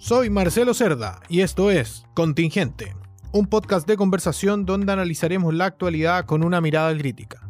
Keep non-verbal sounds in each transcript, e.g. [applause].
Soy Marcelo Cerda y esto es Contingente, un podcast de conversación donde analizaremos la actualidad con una mirada crítica.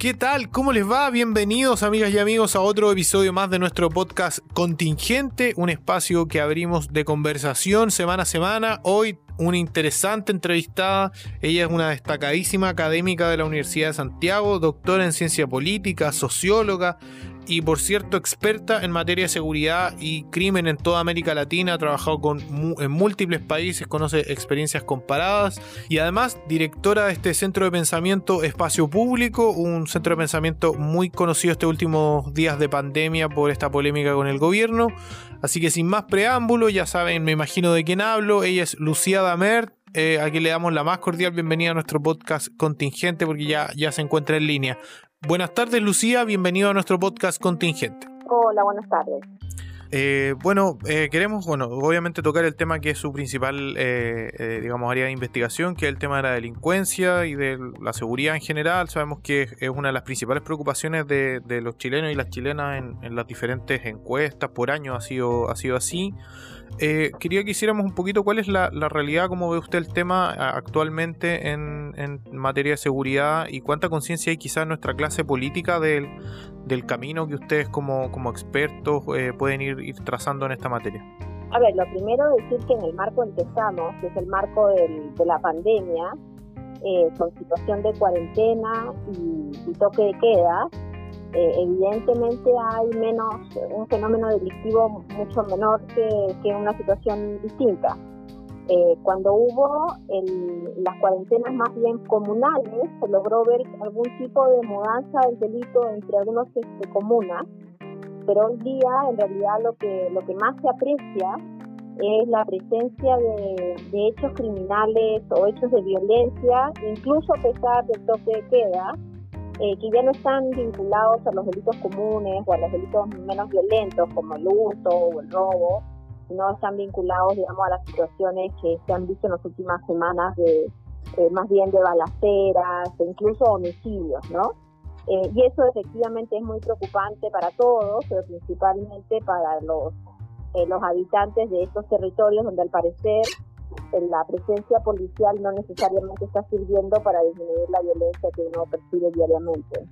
¿Qué tal? ¿Cómo les va? Bienvenidos amigas y amigos a otro episodio más de nuestro podcast Contingente, un espacio que abrimos de conversación semana a semana. Hoy una interesante entrevistada. Ella es una destacadísima académica de la Universidad de Santiago, doctora en ciencia política, socióloga, y por cierto experta en materia de seguridad y crimen en toda América Latina, ha trabajado con, en múltiples países, conoce experiencias comparadas y además directora de este centro de pensamiento Espacio Público, un centro de pensamiento muy conocido estos últimos días de pandemia por esta polémica con el gobierno. Así que sin más preámbulo, ya saben, me imagino de quién hablo, ella es Lucía Damer, eh, aquí le damos la más cordial bienvenida a nuestro podcast contingente porque ya, ya se encuentra en línea. Buenas tardes, Lucía. Bienvenido a nuestro podcast contingente. Hola, buenas tardes. Eh, bueno, eh, queremos, bueno, obviamente tocar el tema que es su principal, eh, digamos, área de investigación, que es el tema de la delincuencia y de la seguridad en general. Sabemos que es una de las principales preocupaciones de, los chilenos y las chilenas en, en, las diferentes encuestas por año ha sido, ha sido así. Eh, quería que hiciéramos un poquito cuál es la, realidad, cómo ve usted el tema actualmente en, materia de seguridad y cuánta conciencia hay quizás en nuestra clase política del, camino que ustedes como, como expertos eh, pueden ir, trazando en esta materia. A ver, lo primero decir que en el marco en que estamos, que es el marco de la pandemia, eh, con situación de cuarentena y toque de queda, eh, evidentemente hay menos, un fenómeno delictivo mucho menor que, una situación distinta. Eh, cuando hubo las cuarentenas más bien comunales, se logró ver algún tipo de mudanza del delito entre algunos este, comunas, pero hoy día en realidad lo que, lo que más se aprecia es la presencia de hechos criminales o hechos de violencia, incluso a pesar del toque de queda, eh, que ya no están vinculados a los delitos comunes o a los delitos menos violentos como el hurto o el robo, sino están vinculados, digamos, a las situaciones que se han visto en las últimas semanas de eh, más bien de balaceras, e incluso homicidios, ¿no? Eh, y eso efectivamente es muy preocupante para todos, pero principalmente para los, los habitantes de estos territorios donde al parecer la presencia policial no necesariamente está sirviendo para disminuir la violencia que uno percibe diariamente.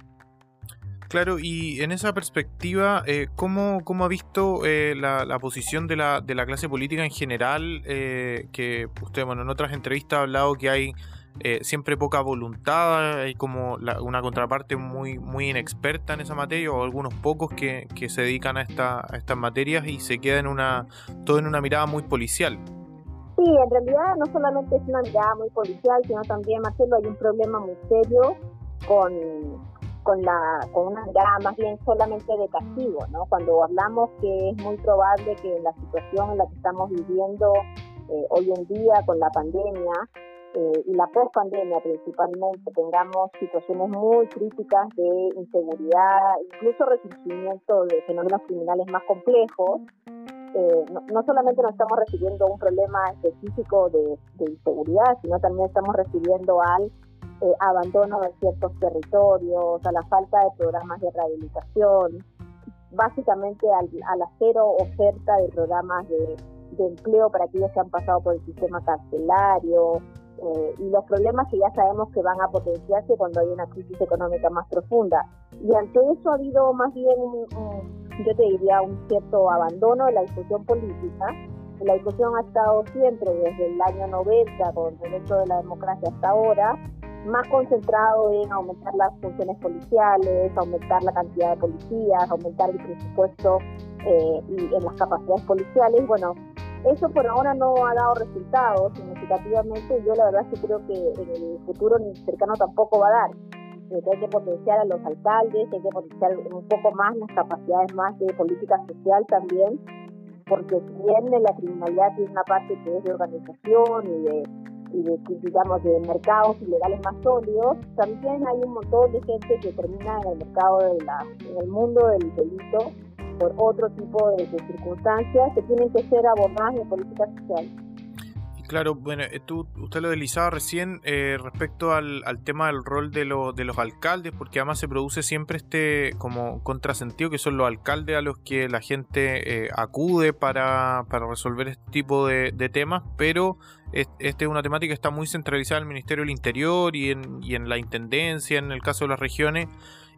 Claro, y en esa perspectiva, eh, ¿cómo, ¿cómo, ha visto eh, la, la, posición de la, de la clase política en general? Eh, que usted, bueno, en otras entrevistas ha hablado que hay eh, siempre poca voluntad, hay como una contraparte muy, muy inexperta en esa materia, o algunos pocos que, que se dedican a, esta, a estas materias y se queda en una, todo en una mirada muy policial. Sí, en realidad no solamente es una mirada muy policial, sino también, Marcelo, hay un problema muy serio con, con, la, con una mirada más bien solamente de castigo, ¿no? Cuando hablamos que es muy probable que la situación en la que estamos viviendo eh, hoy en día con la pandemia eh, y la post-pandemia principalmente, tengamos situaciones muy críticas de inseguridad, incluso resurgimiento de fenómenos criminales más complejos, eh, no, solamente nos estamos recibiendo un problema específico de, inseguridad, sino también estamos recibiendo al eh, abandono de ciertos territorios, a la falta de programas de rehabilitación, básicamente al, a la cero oferta de programas de, empleo para aquellos que han pasado por el sistema carcelario, eh, y los problemas que ya sabemos que van a potenciarse cuando hay una crisis económica más profunda. Y ante eso ha habido más bien un yo te diría, un cierto abandono de la discusión política. La discusión ha estado siempre desde el año 90 con el derecho de la democracia hasta ahora, más concentrado en aumentar las funciones policiales, aumentar la cantidad de policías, aumentar el presupuesto eh, y en las capacidades policiales. Bueno, eso por ahora no ha dado resultados significativamente. Yo la verdad sí creo que en el futuro cercano tampoco va a dar hay que potenciar a los alcaldes, hay que potenciar un poco más las capacidades más de política social también, porque si bien la criminalidad tiene una parte que es de organización y de, y de digamos, de mercados ilegales más sólidos, también hay un montón de gente que termina en el mercado de la, en el mundo del delito por otro tipo de, circunstancias que tienen que ser abordadas en política social. Claro, bueno, eh, tú, usted lo deslizaba recién eh, respecto al, tema del rol de, de los alcaldes, porque además se produce siempre este como contrasentido que son los alcaldes a los que la gente eh, acude para, resolver este tipo de, temas, pero esta es una temática que está muy centralizada en el Ministerio del Interior y en, y en la Intendencia, en el caso de las regiones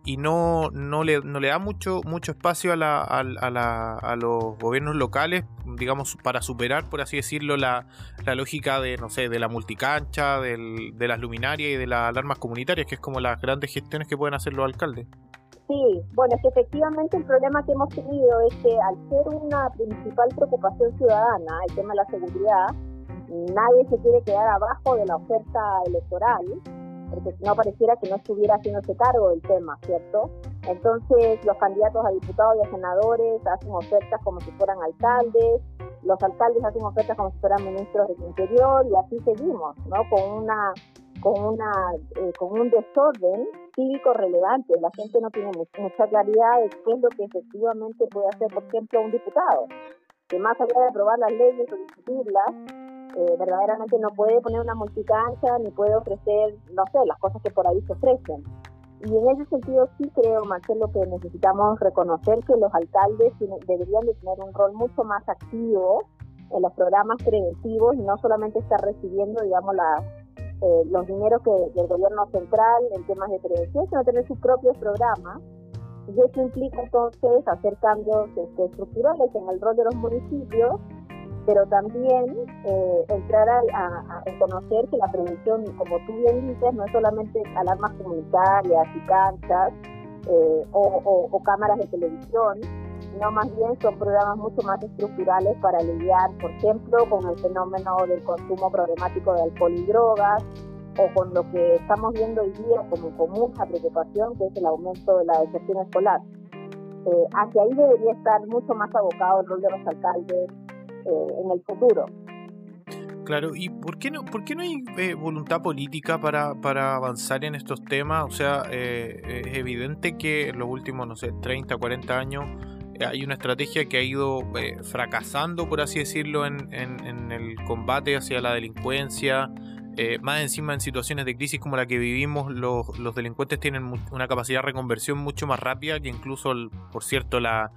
y no, no, le, no le da mucho, mucho espacio a, la, a, la, a, los gobiernos locales, digamos, para superar, por así decirlo, la, la lógica de, no sé, de la multicancha, del, de las luminarias y de las alarmas comunitarias, que es como las grandes gestiones que pueden hacer los alcaldes. Sí, bueno, es que efectivamente el problema que hemos tenido es que al ser una principal preocupación ciudadana, el tema de la seguridad, nadie se quiere quedar abajo de la oferta electoral porque si no pareciera que no estuviera haciéndose cargo del tema, ¿cierto? Entonces los candidatos a diputados y a senadores hacen ofertas como si fueran alcaldes, los alcaldes hacen ofertas como si fueran ministros del interior y así seguimos, ¿no? Con una con una eh, con un desorden cívico relevante. La gente no tiene mucha claridad de qué es lo que efectivamente puede hacer, por ejemplo, un diputado. Que más allá de aprobar las leyes o discutirlas, eh, verdaderamente no puede poner una multicancha ni puede ofrecer, no sé, las cosas que por ahí se ofrecen. Y en ese sentido sí creo, Marcelo, que necesitamos reconocer que los alcaldes deberían de tener un rol mucho más activo en los programas preventivos y no solamente estar recibiendo, digamos, la, eh, los dineros que del gobierno central en temas de prevención, sino tener sus propios programas. Y eso implica entonces hacer cambios este, estructurales en el rol de los municipios pero también eh, entrar a, reconocer que la prevención, como tú bien dices, no es solamente alarmas comunitarias y canchas eh, o, cámaras de televisión, sino más bien son programas mucho más estructurales para lidiar, por ejemplo, con el fenómeno del consumo problemático de alcohol y drogas, o con lo que estamos viendo hoy día como con mucha preocupación, que es el aumento de la deserción escolar. Eh, hacia ahí debería estar mucho más abocado el rol de los alcaldes, eh, en el futuro. Claro, ¿y por qué no, por qué no hay eh, voluntad política para, para avanzar en estos temas? O sea, eh, es evidente que en los últimos, no sé, 30, 40 años hay una estrategia que ha ido fracasando, por así decirlo, en, en, en, el combate hacia la delincuencia, eh, más encima en situaciones de crisis como la que vivimos, los, delincuentes tienen una capacidad de reconversión mucho más rápida que incluso, por cierto, la,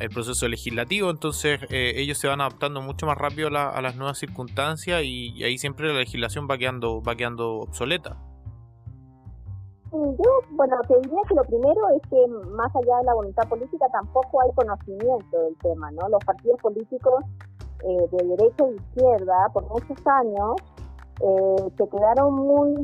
el proceso legislativo. Entonces eh, ellos se van adaptando mucho más rápido a las nuevas circunstancias y, ahí siempre la legislación va quedando, va quedando obsoleta. Yo, bueno, te diría que lo primero es que más allá de la voluntad política tampoco hay conocimiento del tema, ¿no? Los partidos políticos eh, de derecha e izquierda por muchos años eh, se quedaron muy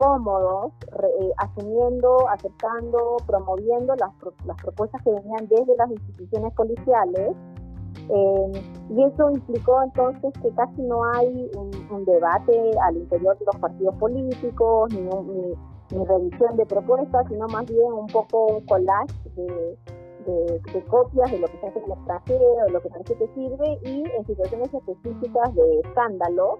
cómodos eh, asumiendo, aceptando, promoviendo las, las propuestas que venían desde las instituciones policiales. Eh, y eso implicó entonces que casi no hay un, debate al interior de los partidos políticos, ni, ni, revisión de propuestas, sino más bien un poco un collage de, de, copias de lo que se hace en el extranjero, de lo que parece que sirve, y en situaciones específicas de escándalo,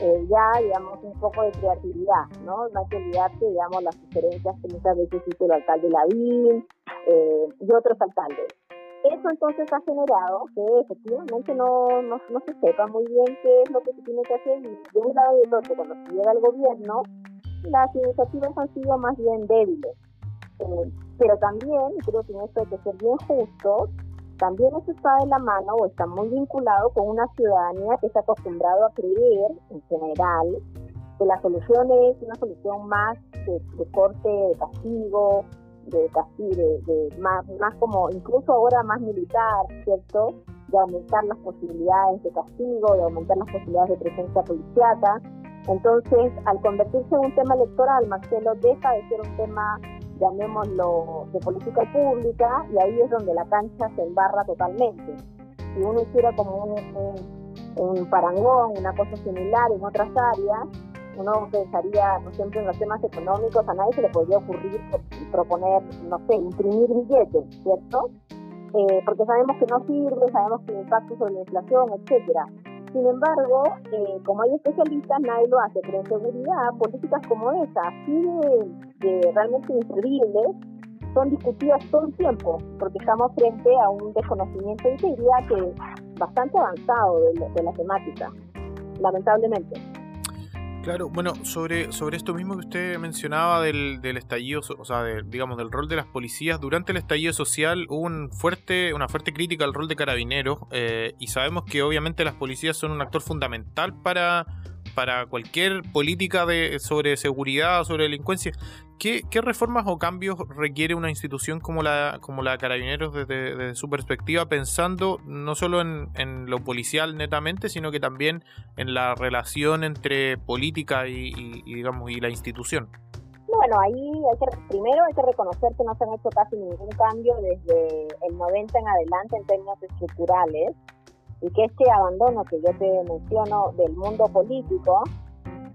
eh, ya, digamos, un poco de creatividad, ¿no? No hay que olvidarse, digamos, las sugerencias que muchas veces hizo el alcalde Lavín eh, y otros alcaldes. Eso entonces ha generado que efectivamente no, no, se sepa muy bien qué es lo que se tiene que hacer y de un lado y del otro, cuando se llega al gobierno, las iniciativas han sido más bien débiles. Eh, pero también, creo que en esto hay que ser bien justos, también eso está de la mano o está muy vinculado con una ciudadanía que está acostumbrado a creer, en general, que la solución es una solución más de, corte de castigo, de castigo, de, más, más como incluso ahora más militar, ¿cierto? De aumentar las posibilidades de castigo, de aumentar las posibilidades de presencia policiaca. Entonces, al convertirse en un tema electoral, Marcelo deja de ser un tema llamémoslo, de política pública, y ahí es donde la cancha se embarra totalmente. Si uno hiciera como un, parangón, una cosa similar en otras áreas, uno pensaría, por ejemplo, en los temas económicos, a nadie se le podría ocurrir proponer, no sé, imprimir billetes, ¿cierto? Eh, porque sabemos que no sirve, sabemos que impacto sobre la inflación, etcétera. Sin embargo, eh, como hay especialistas, nadie lo hace, pero en seguridad, políticas como esa, así de, realmente increíbles, son discutidas todo el tiempo, porque estamos frente a un desconocimiento y diría que bastante avanzado de, la temática. lamentablemente. Claro, bueno, sobre, sobre esto mismo que usted mencionaba del, del estallido, o sea, digamos, del rol de las policías, durante el estallido social hubo un fuerte, una fuerte crítica al rol de carabineros eh, y sabemos que obviamente las policías son un actor fundamental para, para cualquier política de, sobre seguridad, sobre delincuencia. ¿Qué, reformas o cambios requiere una institución como la, como la Carabineros desde, su perspectiva, pensando no solo en, lo policial netamente, sino que también en la relación entre política y, digamos y la institución? Bueno, ahí hay que, primero hay que reconocer que no se han hecho casi ningún cambio desde el 90 en adelante en términos estructurales y que este abandono que yo te menciono del mundo político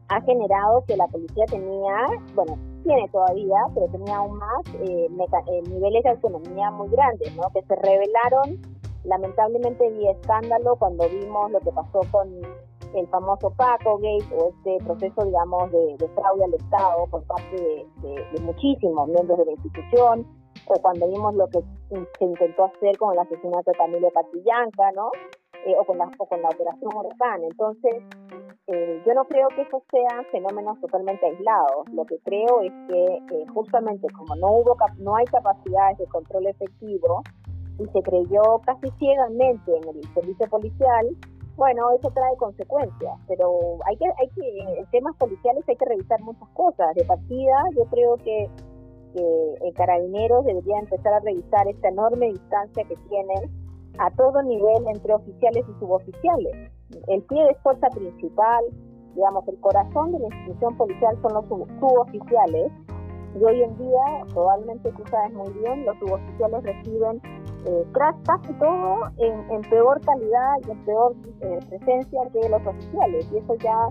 ha generado que la policía tenía, bueno, tiene todavía, pero tenía aún más eh, eh, niveles de autonomía muy grandes, ¿no? Que se revelaron lamentablemente vía escándalo cuando vimos lo que pasó con el famoso Paco Gate o este proceso, digamos, de, fraude al Estado por parte de, muchísimos miembros de la institución, o cuando vimos lo que se intentó hacer con el asesinato de Camilo Catillanca, ¿no? Eh, o, con la, o con la operación Huracán. Entonces, eh, yo no creo que esos sean fenómenos totalmente aislados. Lo que creo es que eh, justamente como no hubo no hay capacidades de control efectivo y se creyó casi ciegamente en el servicio policial, bueno, eso trae consecuencias. Pero hay que hay que en temas policiales hay que revisar muchas cosas. De partida, yo creo que que Carabineros debería empezar a revisar esta enorme distancia que tienen a todo nivel entre oficiales y suboficiales el pie de fuerza principal, digamos, el corazón de la institución policial son los suboficiales. Y hoy en día, probablemente tú sabes muy bien, los suboficiales reciben eh, casi todo en, peor calidad y en peor eh, presencia que los oficiales. Y eso ya,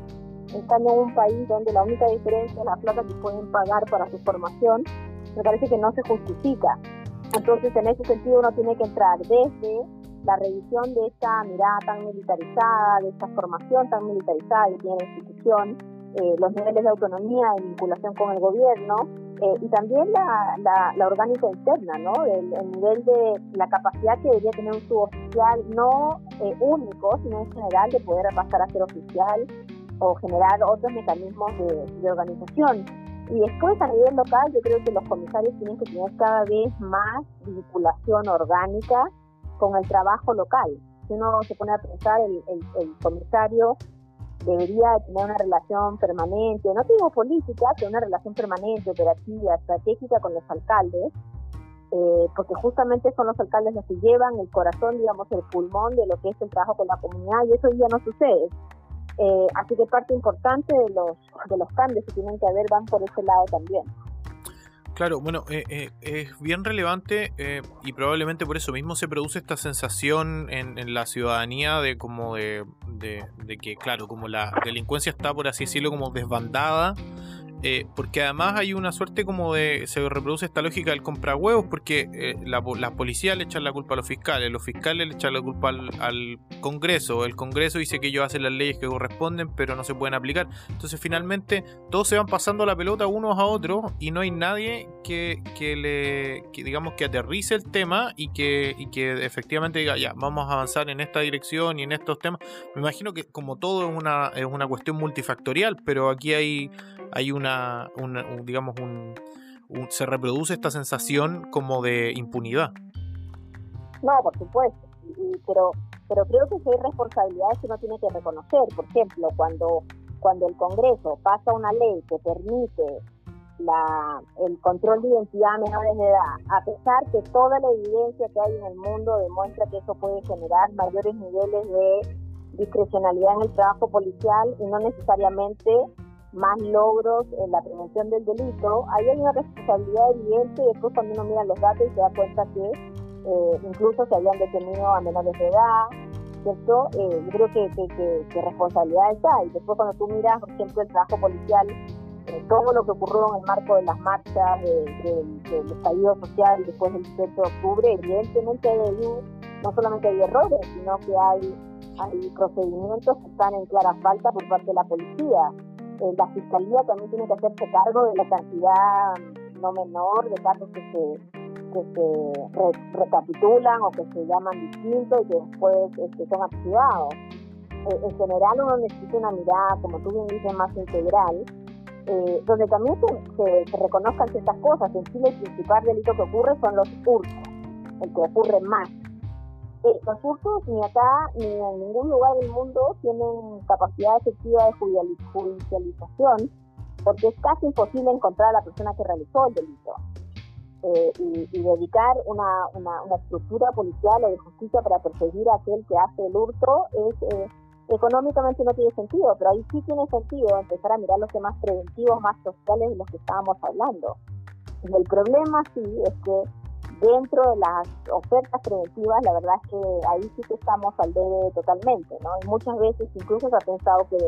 estando en un país donde la única diferencia es la plata que pueden pagar para su formación, me parece que no se justifica. Entonces, en ese sentido, uno tiene que entrar desde la revisión de esta mirada tan militarizada, de esta formación tan militarizada que tiene la institución, eh, los niveles de autonomía y vinculación con el gobierno, eh, y también la, la, orgánica interna, ¿no? El, nivel de la capacidad que debería tener un suboficial, no eh, único, sino en general, de poder pasar a ser oficial o generar otros mecanismos de, de organización. Y después a nivel local yo creo que los comisarios tienen que tener cada vez más vinculación orgánica con el trabajo local. Si uno se pone a pensar, el, comisario debería tener una relación permanente, no digo política, pero una relación permanente, operativa, estratégica con los alcaldes, eh, porque justamente son los alcaldes los que llevan el corazón, digamos, el pulmón de lo que es el trabajo con la comunidad y eso ya no sucede. Eh, así que parte importante de los, de los cambios que tienen que haber van por ese lado también. Claro, bueno, eh, eh, es bien relevante eh, y probablemente por eso mismo se produce esta sensación en, la ciudadanía de como de, de, que, claro, como la delincuencia está, por así decirlo, como desbandada eh, porque además hay una suerte como de. Se reproduce esta lógica del compra huevos, porque eh, la, policía le echan la culpa a los fiscales, los fiscales le echan la culpa al, Congreso, el Congreso dice que ellos hacen las leyes que corresponden, pero no se pueden aplicar. Entonces, finalmente, todos se van pasando la pelota unos a otros y no hay nadie que, le. digamos que aterrice el tema y que, y que efectivamente diga, ya, vamos a avanzar en esta dirección y en estos temas. Me imagino que, como todo, es una, es una cuestión multifactorial, pero aquí hay hay una, digamos, un, se reproduce esta sensación como de impunidad. No, por supuesto, pero, pero creo que hay responsabilidades que uno tiene que reconocer. Por ejemplo, cuando, cuando el Congreso pasa una ley que permite la, el control de identidad a menores de edad, a pesar que toda la evidencia que hay en el mundo demuestra que eso puede generar mayores niveles de discrecionalidad en el trabajo policial y no necesariamente más logros en la prevención del delito, ahí hay una responsabilidad evidente y después cuando uno mira los datos y se da cuenta que eh, incluso se habían detenido a menores de edad, ¿cierto? Eh, yo creo que, que, que, responsabilidad está. Y después cuando tú miras, por ejemplo, el trabajo policial, todo lo que ocurrió en el marco de las marchas, del estallido social después del 18 de octubre, evidentemente no solamente hay errores, sino que hay, hay procedimientos que están en clara falta por parte de la policía. Eh, la fiscalía también tiene que hacerse cargo de la cantidad no menor de casos que se, que se recapitulan o que se llaman distintos y que después este, son activados. eh, en general uno necesita una mirada, como tú bien dices, más integral, eh, donde también se, reconozcan ciertas cosas. En Chile el principal delito que ocurre son los hurtos, el que ocurre más. Eh, los hurtos ni acá ni en ningún lugar del mundo tienen capacidad efectiva de judicialización porque es casi imposible encontrar a la persona que realizó el delito. Eh, y, dedicar una, una, estructura policial o de justicia para perseguir a aquel que hace el hurto es eh, económicamente no tiene sentido, pero ahí sí tiene sentido empezar a mirar los temas preventivos más sociales de los que estábamos hablando. El problema sí es que dentro de las ofertas preventivas, la verdad es que ahí sí que estamos al debe totalmente, ¿no? Y muchas veces incluso se ha pensado que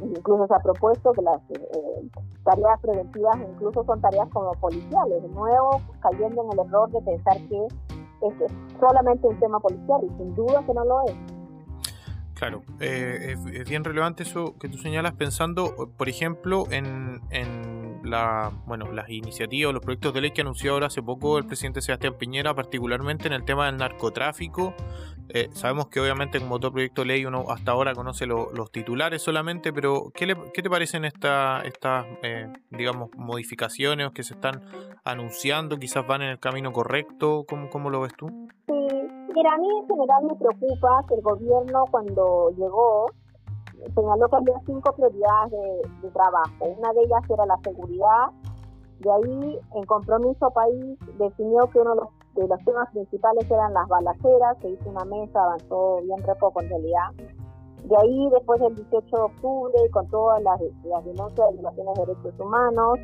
incluso se ha propuesto que las eh, tareas preventivas incluso son tareas como policiales, de nuevo cayendo en el error de pensar que es solamente un tema policial y sin duda que no lo es. Claro, eh, es, bien relevante eso que tú señalas pensando, por ejemplo, en, en la, bueno, las iniciativas, los proyectos de ley que anunció ahora hace poco el presidente Sebastián Piñera, particularmente en el tema del narcotráfico. Eh, sabemos que obviamente como todo proyecto de ley uno hasta ahora conoce los titulares solamente, pero ¿qué, le, qué te parecen estas, estas eh, digamos, modificaciones que se están anunciando? ¿Quizás van en el camino correcto? ¿Cómo, cómo lo ves tú? Mira, a mí en general me preocupa que el gobierno cuando llegó señaló que había cinco prioridades de, trabajo. Una de ellas era la seguridad. De ahí, en Compromiso País, definió que uno de los, temas principales eran las balaceras. Se hizo una mesa, avanzó bien poco en realidad. De ahí, después del 18 de octubre, con todas las, denuncias de violaciones de derechos humanos,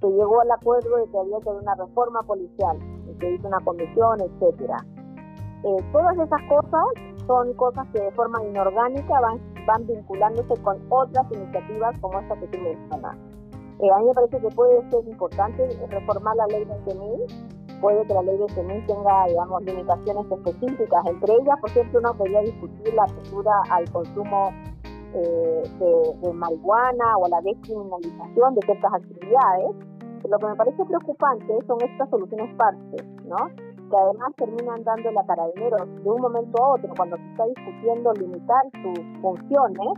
se llegó al acuerdo de que había que haber una reforma policial, se hizo una comisión, etcétera. Eh, todas esas cosas son cosas que de forma inorgánica van, van vinculándose con otras iniciativas como esta que tú mencionas. Eh, a mí me parece que puede ser importante reformar la ley 20.000, puede que la ley 20.000 tenga, digamos, limitaciones específicas, entre ellas, por ejemplo, uno podría discutir la apertura al consumo eh, de, de, marihuana o la descriminalización de ciertas actividades. Lo que me parece preocupante son estas soluciones parches, ¿no? Que además terminan dando la carabineros de un momento a otro, cuando se está discutiendo limitar sus funciones,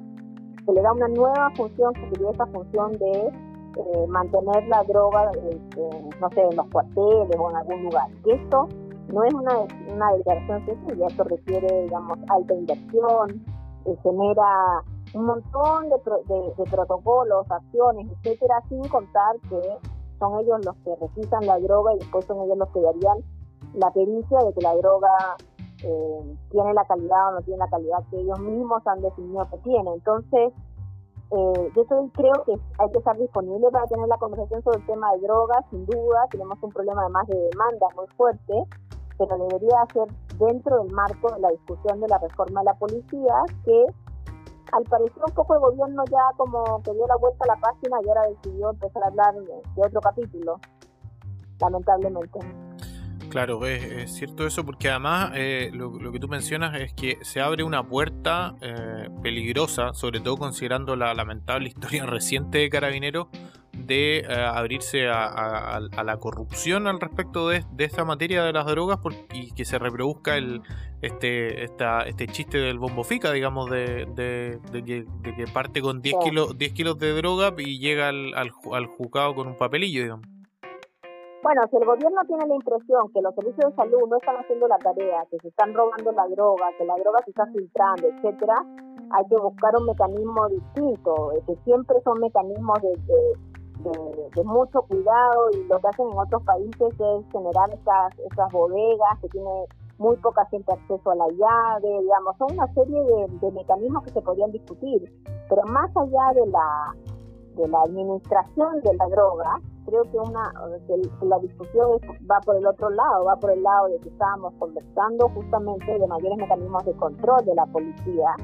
se le da una nueva función, que sería esa función de eh, mantener la droga, este, no sé, en los cuarteles o en algún lugar. Y esto no es una, una declaración sencilla, esto requiere, digamos, alta inversión, eh, genera un montón de, de, de, protocolos, acciones, etcétera, sin contar que son ellos los que requisan la droga y después son ellos los que darían la pericia de que la droga eh, tiene la calidad o no tiene la calidad que ellos mismos han definido que tiene. Entonces, eh, yo creo que hay que estar disponible para tener la conversación sobre el tema de drogas, sin duda. Tenemos un problema además de demanda muy fuerte, pero debería ser dentro del marco de la discusión de la reforma de la policía, que al parecer un poco el gobierno ya como que dio la vuelta a la página y ahora decidió empezar a hablar de otro capítulo, lamentablemente. Claro, es, cierto eso porque además eh, lo, que tú mencionas es que se abre una puerta eh, peligrosa, sobre todo considerando la lamentable [laughs] historia reciente de Carabineros, de eh, abrirse a, la corrupción al respecto de, esta materia de las drogas y que se reproduzca el, este, esta, este chiste del bombofica, digamos, de, que, parte con 10 kilos, 10 kilos de droga y llega al, al, al juzgado con un papelillo, digamos. Bueno, si el gobierno tiene la impresión que los servicios de salud no están haciendo la tarea, que se están robando la droga, que la droga se está filtrando, etcétera, hay que buscar un mecanismo distinto, que siempre son mecanismos de, mucho cuidado y lo que hacen en otros países es generar estas, estas bodegas que tiene muy poca gente acceso a la llave, digamos, son una serie de, mecanismos que se podrían discutir, pero más allá de la administración de la droga, creo que una la discusión va por el otro lado, va por el lado de que estábamos conversando justamente de mayores mecanismos de control de la policía.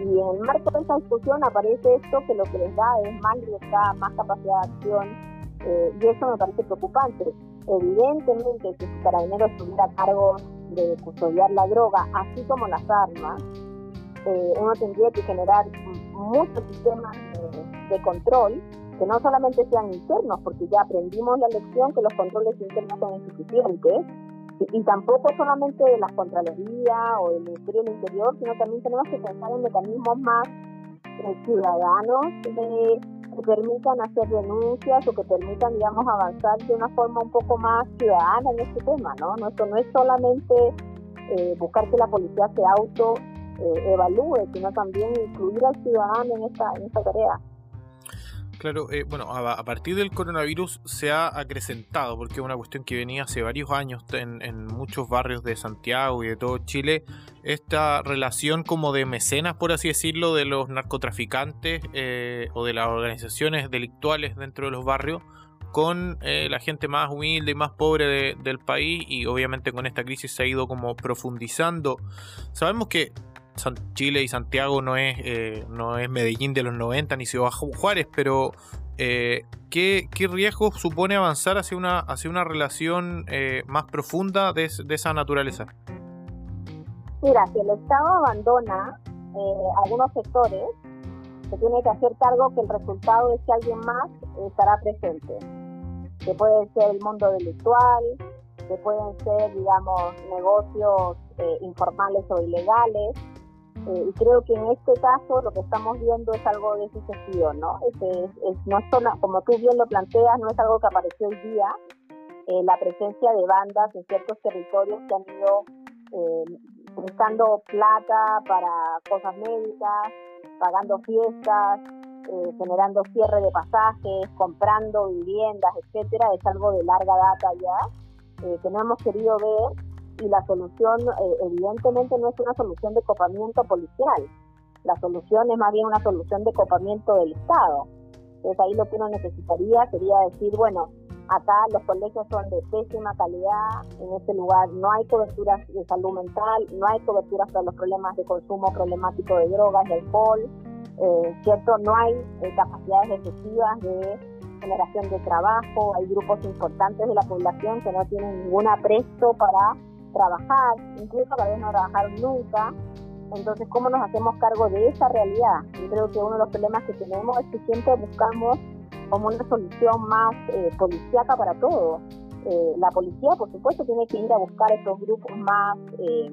Y en el marco de esa discusión aparece esto que lo que les da es más libertad, más capacidad de acción, eh, y eso me parece preocupante. Evidentemente, si el carabinero estuviera a cargo de custodiar la droga, así como las armas, eh, uno tendría que generar muchos sistemas de control que no solamente sean internos, porque ya aprendimos la lección que los controles internos son insuficientes, y, tampoco solamente de la Contraloría o del Ministerio del Interior, sino también tenemos que pensar en mecanismos más ciudadanos que permitan hacer denuncias o que permitan, digamos, avanzar de una forma un poco más ciudadana en este tema, ¿no? no esto no es solamente eh, buscar que la policía se auto eh, evalúe, sino también incluir al ciudadano en esta, en esta tarea. Claro, eh, bueno, a, partir del coronavirus se ha acrecentado, porque es una cuestión que venía hace varios años en, muchos barrios de Santiago y de todo Chile, esta relación como de mecenas, por así decirlo, de los narcotraficantes eh, o de las organizaciones delictuales dentro de los barrios con eh, la gente más humilde y más pobre del país y obviamente con esta crisis se ha ido como profundizando. Sabemos que Chile y Santiago no es, eh, no es Medellín de los 90 ni Ciudad Juárez, pero eh, ¿qué, ¿qué, riesgo supone avanzar hacia una, hacia una relación eh, más profunda de, esa naturaleza? Mira, si el Estado abandona algunos sectores, se tiene que hacer cargo que el resultado es que alguien más estará presente, que puede ser el mundo delictual, que pueden ser, digamos, negocios informales o ilegales, eh, y creo que en este caso lo que estamos viendo es algo de ese sentido, ¿no? Es, no como tú bien lo planteas, no es algo que apareció hoy día. Eh, la presencia de bandas en ciertos territorios que han ido eh, prestando plata para cosas médicas, pagando fiestas, eh, generando cierre de pasajes, comprando viviendas, etcétera, es algo de larga data ya, que no hemos querido ver y la solución eh, evidentemente no es una solución de copamiento policial, la solución es más bien una solución de copamiento del Estado. Entonces ahí lo que uno necesitaría sería decir, bueno, acá los colegios son de pésima calidad, en este lugar no hay coberturas de salud mental, no hay coberturas para los problemas de consumo problemático de drogas y alcohol, eh, ¿cierto? No hay eh, capacidades efectivas de generación de trabajo, hay grupos importantes de la población que no tienen ningún apresto para trabajar, incluso a veces no trabajaron nunca. Entonces, ¿cómo nos hacemos cargo de esa realidad? Yo creo que uno de los problemas que tenemos es que siempre buscamos como una solución más eh, policíaca para todo. Eh, la policía, por supuesto, tiene que ir a buscar estos grupos más, eh,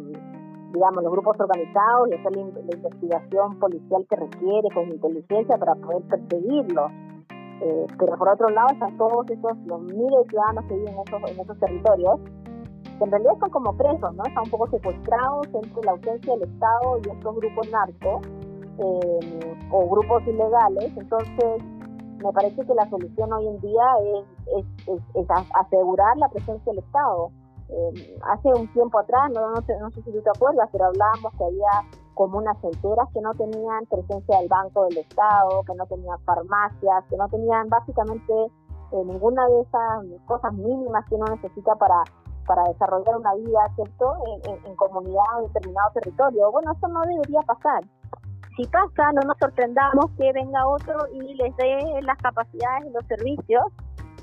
digamos, los grupos organizados y hacer la, investigación policial que requiere con inteligencia para poder perseguirlos. Eh, pero por otro lado están todos esos, los miles de ciudadanos que viven en esos, en esos territorios que en realidad están como presos, ¿no? Están un poco secuestrados entre la ausencia del Estado y estos grupos narcos eh, o grupos ilegales. Entonces, me parece que la solución hoy en día es, es, asegurar la presencia del Estado. Eh, hace un tiempo atrás, no, no, sé, no sé si tú te acuerdas, pero hablábamos que había comunas enteras que no tenían presencia del Banco del Estado, que no tenían farmacias, que no tenían básicamente eh, ninguna de esas cosas mínimas que uno necesita para para desarrollar una vida, ¿cierto?, en, en, comunidad o determinado territorio. Bueno, eso no debería pasar. Si pasa, no nos sorprendamos que venga otro y les dé las capacidades y los servicios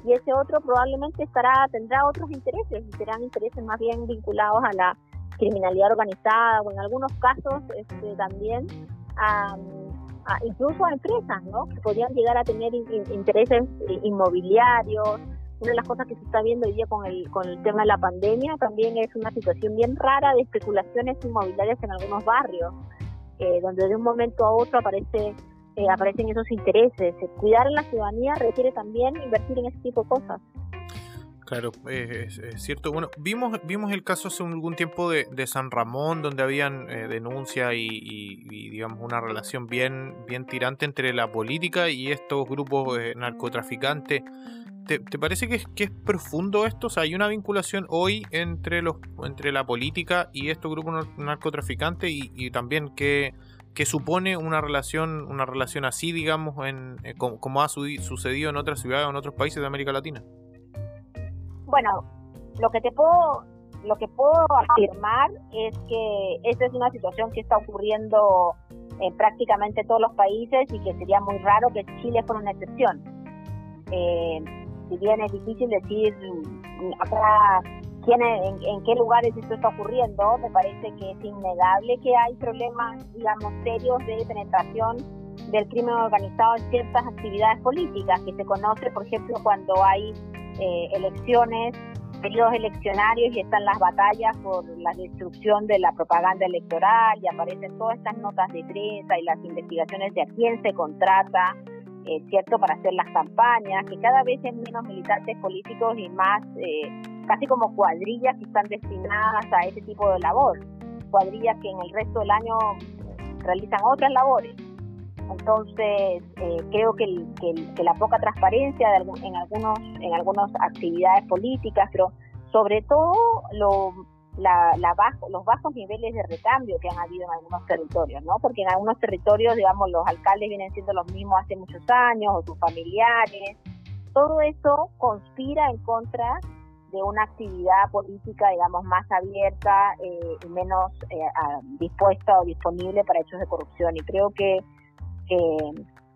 y ese otro probablemente estará tendrá otros intereses y serán intereses más bien vinculados a la criminalidad organizada o en algunos casos este, también a, incluso a empresas ¿no? que podrían llegar a tener intereses inmobiliarios una de las cosas que se está viendo hoy día con el, con el tema de la pandemia también es una situación bien rara de especulaciones inmobiliarias en algunos barrios, eh, donde de un momento a otro aparece eh, aparecen esos intereses. Cuidar a la ciudadanía requiere también invertir en ese tipo de cosas. Claro, es, cierto. Bueno, vimos vimos el caso hace algún tiempo de, San Ramón, donde habían eh, denuncia y, y, digamos una relación bien bien tirante entre la política y estos grupos narcotraficantes. ¿Te, parece que es, que es profundo esto? O sea, hay una vinculación hoy entre los entre la política y estos grupos narcotraficantes y, también que, que, supone una relación una relación así, digamos, en, eh, como, ha sucedido en otras ciudades o en otros países de América Latina. Bueno, lo que te puedo lo que puedo afirmar es que esta es una situación que está ocurriendo en prácticamente todos los países y que sería muy raro que Chile fuera una excepción. Eh, si bien es difícil decir mm, acá quién, en, en, qué lugares esto está ocurriendo, me parece que es innegable que hay problemas, digamos, serios de penetración del crimen organizado en ciertas actividades políticas, que se conoce, por ejemplo, cuando hay eh, elecciones periodos eleccionarios y están las batallas por la destrucción de la propaganda electoral y aparecen todas estas notas de prensa y las investigaciones de a quién se contrata, eh, ¿cierto?, para hacer las campañas, que cada vez es menos militantes políticos y más eh, casi como cuadrillas que están destinadas a ese tipo de labor, cuadrillas que en el resto del año realizan otras labores. Entonces, eh, creo que, que, la poca transparencia de en, algunos, en algunas actividades políticas, pero sobre todo lo, la, bajo, los bajos niveles de recambio que han habido en algunos territorios, ¿no? Porque en algunos territorios, digamos, los alcaldes vienen siendo los mismos hace muchos años, o sus familiares. Todo eso conspira en contra de una actividad política, digamos, más abierta eh, y menos eh, dispuesta o disponible para hechos de corrupción. Y creo que,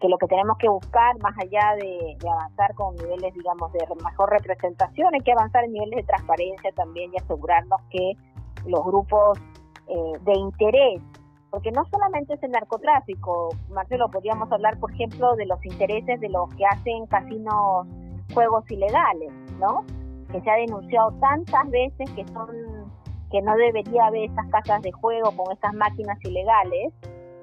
lo que tenemos que buscar, más allá de, avanzar con niveles, digamos, de mejor representación, hay que avanzar en niveles de transparencia también y asegurarnos que los grupos eh, de interés, porque no solamente es el narcotráfico, Marcelo, podríamos hablar, por ejemplo, de los intereses de los que hacen casinos juegos ilegales, ¿no? Que se ha denunciado tantas veces que son que no debería haber estas casas de juego con estas máquinas ilegales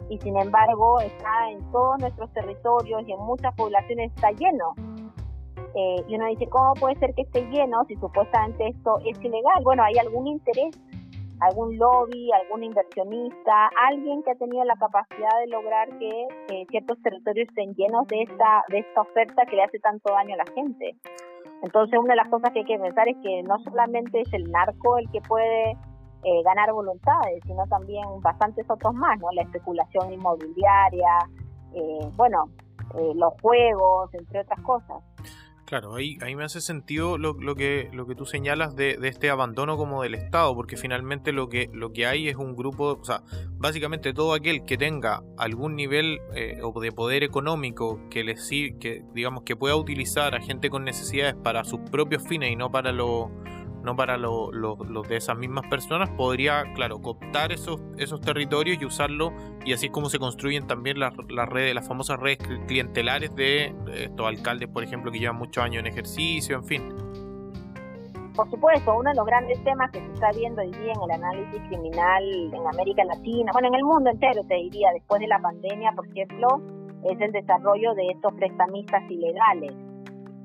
y sin embargo está en todos nuestros territorios y en muchas poblaciones está lleno. Eh, y uno dice, ¿cómo puede ser que esté lleno si supuestamente esto es ilegal? Bueno, hay algún interés, algún lobby, algún inversionista, alguien que ha tenido la capacidad de lograr que eh, ciertos territorios estén llenos de esta, de esta oferta que le hace tanto daño a la gente. Entonces, una de las cosas que hay que pensar es que no solamente es el narco el que puede eh, ganar voluntades, sino también bastantes otros más, ¿no? La especulación inmobiliaria, eh, bueno, eh, los juegos, entre otras cosas. Claro, ahí, ahí me hace sentido lo, lo, que, lo que tú señalas de, de, este abandono como del Estado, porque finalmente lo que, lo que hay es un grupo, o sea, básicamente todo aquel que tenga algún nivel de poder económico que, le, que, digamos, que pueda utilizar a gente con necesidades para sus propios fines y no para lo no para los de esas mismas personas, podría, claro, cooptar esos, esos territorios y usarlo, y así es como se construyen también las, las redes, las famosas redes clientelares de, estos alcaldes, por ejemplo, que llevan muchos años en ejercicio, en fin. Por supuesto, uno de los grandes temas que se está viendo hoy día en el análisis criminal en América Latina, bueno, en el mundo entero, te diría, después de la pandemia, por ejemplo, es el desarrollo de estos prestamistas ilegales,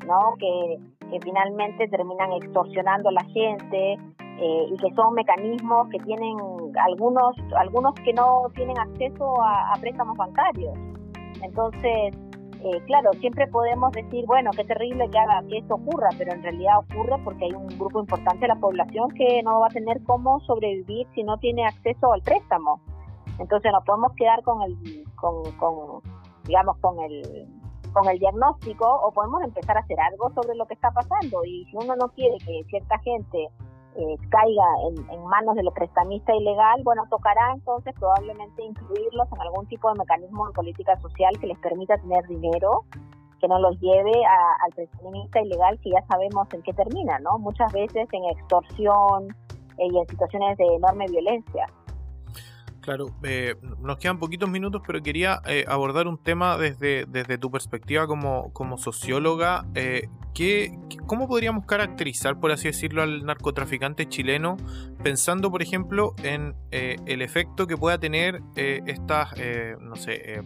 ¿no? Que que finalmente terminan extorsionando a la gente eh, y que son mecanismos que tienen algunos algunos que no tienen acceso a, préstamos bancarios. Entonces, eh, claro, siempre podemos decir, bueno, qué terrible que haga que esto ocurra, pero en realidad ocurre porque hay un grupo importante de la población que no va a tener cómo sobrevivir si no tiene acceso al préstamo. Entonces, no podemos quedar con el, con, con digamos, con el con el diagnóstico o podemos empezar a hacer algo sobre lo que está pasando. Y si uno no quiere que cierta gente eh, caiga en, manos del prestamista ilegal, bueno, tocará entonces probablemente incluirlos en algún tipo de mecanismo de política social que les permita tener dinero que no los lleve al prestamista ilegal que ya sabemos en qué termina, ¿no? Muchas veces en extorsión eh, y en situaciones de enorme violencia. Claro, eh, nos quedan poquitos minutos, pero quería eh, abordar un tema desde, desde tu perspectiva como, como socióloga. Eh, ¿qué, ¿Cómo podríamos caracterizar, por así decirlo, al narcotraficante chileno, pensando, por ejemplo, en eh, el efecto que pueda tener estas, no sé,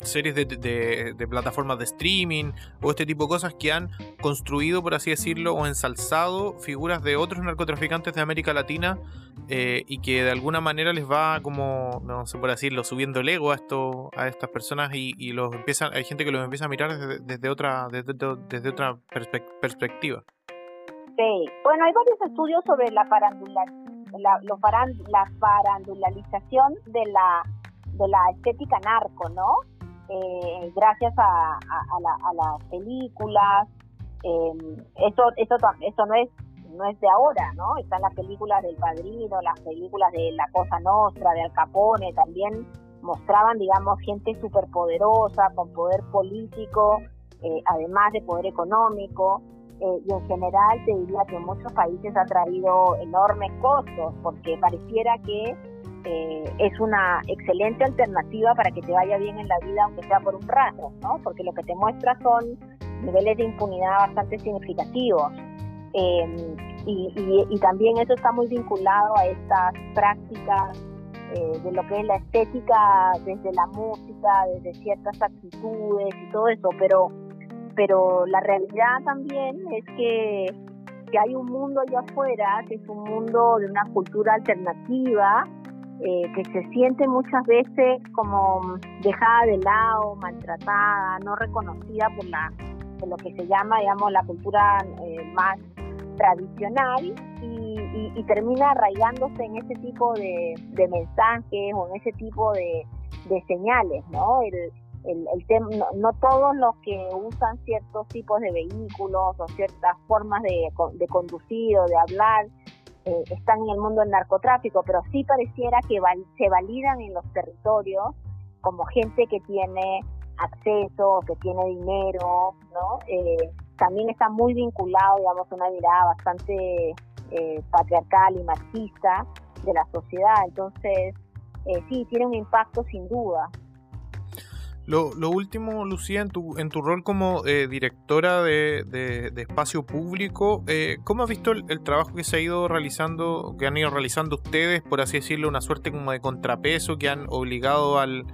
series de, plataformas de streaming o este tipo de cosas que han construido, por así decirlo, o ensalzado figuras de otros narcotraficantes de América Latina eh, y que de alguna manera les va como, no sé por decirlo, subiendo el ego a esto, a estas personas y, los empiezan, hay gente que los empieza a mirar desde, otra, desde, desde otra perspectiva. Sí, bueno, hay varios estudios sobre la farandula, la, la farandulalización de la de la estética narco, ¿no? Eh, gracias a, las películas. Eh, esto, esto, no es no es de ahora, ¿no? Están las películas del Padrino, las películas de La Cosa Nostra, de Al Capone, también mostraban, digamos, gente superpoderosa, con poder político, eh, además de poder económico, eh, y en general te diría que en muchos países ha traído enormes costos, porque pareciera que eh, es una excelente alternativa para que te vaya bien en la vida, aunque sea por un rato, ¿no? Porque lo que te muestra son niveles de impunidad bastante significativos. Em, y, también eso está muy vinculado a estas prácticas eh, de lo que es la estética desde la música, desde ciertas actitudes y todo eso, pero, pero la realidad también es que, que hay un mundo allá afuera, que es un mundo de una cultura alternativa, eh, que se siente muchas veces como dejada de lado, maltratada, no reconocida por la por lo que se llama, digamos, la cultura eh, más tradicional y, y, termina arraigándose en ese tipo de, mensajes o en ese tipo de, señales, ¿no? El, el, el no, todos los que usan ciertos tipos de vehículos o ciertas formas de, de conducir o de hablar eh, están en el mundo del narcotráfico, pero sí pareciera que se validan en los territorios como gente que tiene acceso, que tiene dinero, ¿no? Eh, también está muy vinculado, digamos, a una mirada bastante eh, patriarcal y machista de la sociedad. Entonces, sí, tiene un impacto sin duda. Lo, último, Lucía, en tu, en tu rol como eh, directora de, espacio público, eh, ¿cómo has visto el, trabajo que se ha ido realizando, que han ido realizando ustedes, por así decirlo, una suerte como de contrapeso que han obligado al,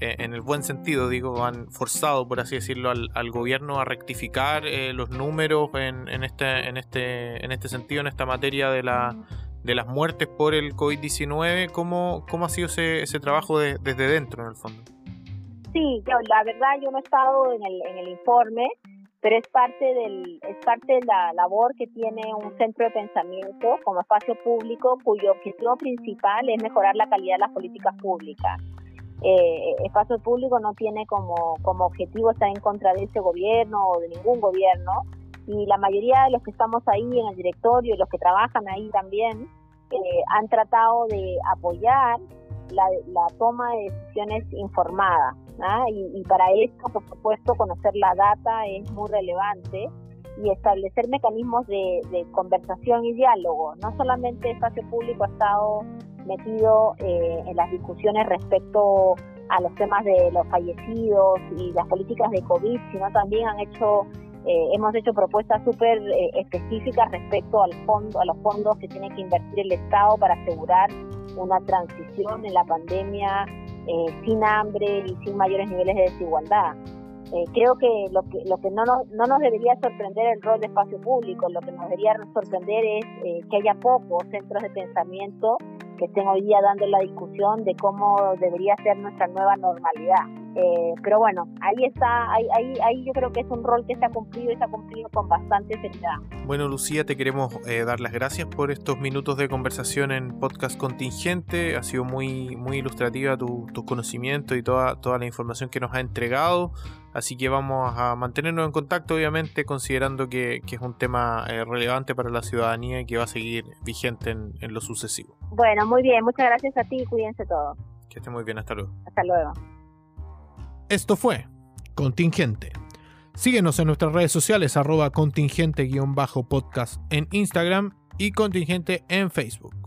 eh, en el buen sentido, digo, han forzado, por así decirlo, al, gobierno a rectificar los números en, en, este, en, este, en este sentido, en esta materia de la de las muertes por el COVID-19, ¿cómo, ¿cómo ha sido ese, ese trabajo desde dentro, en el fondo? Sí, yo, la verdad yo no he estado en el, en el informe, pero es parte del es parte de la labor que tiene un centro de pensamiento como espacio público cuyo objetivo principal es mejorar la calidad de las políticas públicas. Eh, espacio público no tiene como, como objetivo estar en contra de ese gobierno o de ningún gobierno y la mayoría de los que estamos ahí en el directorio los que trabajan ahí también eh, han tratado de apoyar la, la toma de decisiones informadas. ¿Ah? Y, para esto, por supuesto, conocer la data es muy relevante y establecer mecanismos de, conversación y diálogo. No solamente el espacio público ha estado metido eh, en las discusiones respecto a los temas de los fallecidos y las políticas de COVID, sino también han hecho eh, hemos hecho propuestas súper eh, específicas respecto al fondo, a los fondos que tiene que invertir el Estado para asegurar una transición en la pandemia eh, sin hambre y sin mayores niveles de desigualdad. Eh, creo que lo que lo que no nos, no nos debería sorprender el rol de espacio público, lo que nos debería sorprender es eh, que haya pocos centros de pensamiento que estén hoy día dando la discusión de cómo debería ser nuestra nueva normalidad. Eh, pero bueno, ahí está, ahí, ahí, ahí yo creo que es un rol que se ha cumplido y se ha cumplido con bastante seriedad. Bueno, Lucía, te queremos eh, dar las gracias por estos minutos de conversación en Podcast Contingente. Ha sido muy, muy ilustrativa tus tu conocimientos y toda, toda la información que nos ha entregado. Así que vamos a mantenernos en contacto, obviamente, considerando que, que es un tema eh, relevante para la ciudadanía y que va a seguir vigente en, en lo sucesivo. Bueno, muy bien, muchas gracias a ti y cuídense todos. Que esté muy bien, hasta luego. Hasta luego. Esto fue Contingente. Síguenos en nuestras redes sociales arroba contingente-podcast en Instagram y contingente en Facebook.